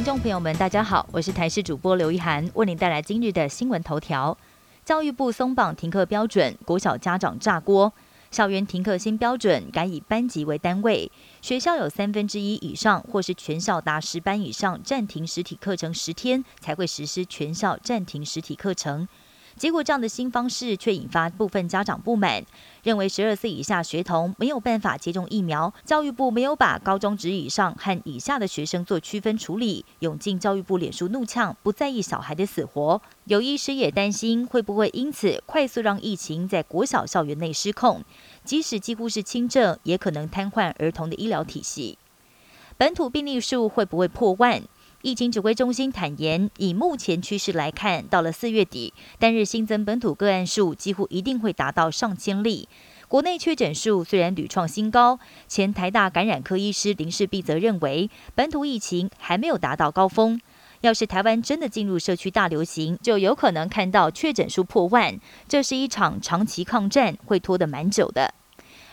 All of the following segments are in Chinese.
听众朋友们，大家好，我是台视主播刘一涵，为您带来今日的新闻头条。教育部松绑停课标准，国小家长炸锅。校园停课新标准改以班级为单位，学校有三分之一以上，或是全校达十班以上暂停实体课程十天，才会实施全校暂停实体课程。结果，这样的新方式却引发部分家长不满，认为十二岁以下学童没有办法接种疫苗。教育部没有把高中职以上和以下的学生做区分处理，涌进教育部脸书怒呛，不在意小孩的死活。有医师也担心，会不会因此快速让疫情在国小校园内失控？即使几乎是轻症，也可能瘫痪儿童的医疗体系。本土病例数会不会破万？疫情指挥中心坦言，以目前趋势来看，到了四月底，单日新增本土个案数几乎一定会达到上千例。国内确诊数虽然屡创新高，前台大感染科医师林世璧则认为，本土疫情还没有达到高峰。要是台湾真的进入社区大流行，就有可能看到确诊数破万。这是一场长期抗战，会拖得蛮久的。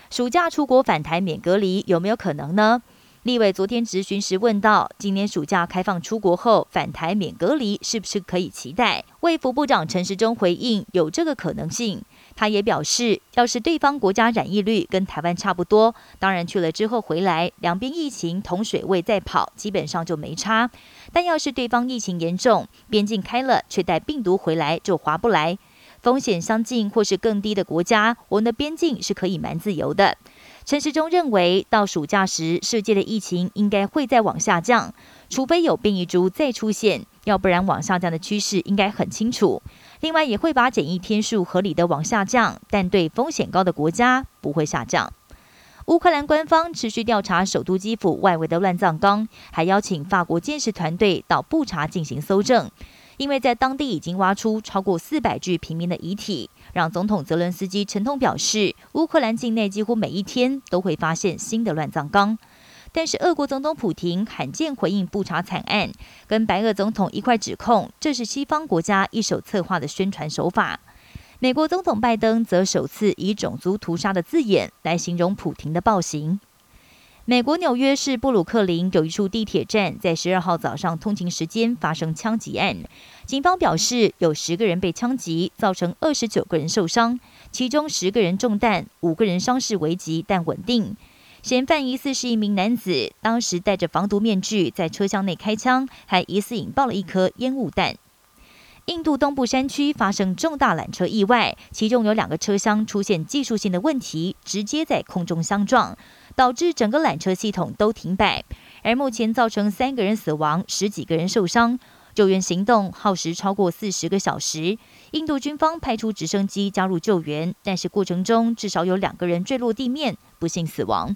暑假出国返台免隔离，有没有可能呢？立委昨天质询时问到，今年暑假开放出国后返台免隔离，是不是可以期待？卫福部长陈时中回应，有这个可能性。他也表示，要是对方国家染疫率跟台湾差不多，当然去了之后回来，两边疫情同水位再跑，基本上就没差。但要是对方疫情严重，边境开了却带病毒回来，就划不来。风险相近或是更低的国家，我们的边境是可以蛮自由的。陈时中认为，到暑假时，世界的疫情应该会再往下降，除非有变异株再出现，要不然往下降的趋势应该很清楚。另外，也会把检疫天数合理的往下降，但对风险高的国家不会下降。乌克兰官方持续调查首都基辅外围的乱葬岗，还邀请法国监视团队到布查进行搜证。因为在当地已经挖出超过四百具平民的遗体，让总统泽伦斯基沉痛表示，乌克兰境内几乎每一天都会发现新的乱葬岗。但是，俄国总统普廷罕见回应布查惨案，跟白俄总统一块指控这是西方国家一手策划的宣传手法。美国总统拜登则首次以种族屠杀的字眼来形容普廷的暴行。美国纽约市布鲁克林有一处地铁站，在十二号早上通勤时间发生枪击案。警方表示，有十个人被枪击，造成二十九个人受伤，其中十个人中弹，五个人伤势危急但稳定。嫌犯疑似是一名男子，当时戴着防毒面具在车厢内开枪，还疑似引爆了一颗烟雾弹。印度东部山区发生重大缆车意外，其中有两个车厢出现技术性的问题，直接在空中相撞。导致整个缆车系统都停摆，而目前造成三个人死亡，十几个人受伤。救援行动耗时超过四十个小时，印度军方派出直升机加入救援，但是过程中至少有两个人坠落地面，不幸死亡。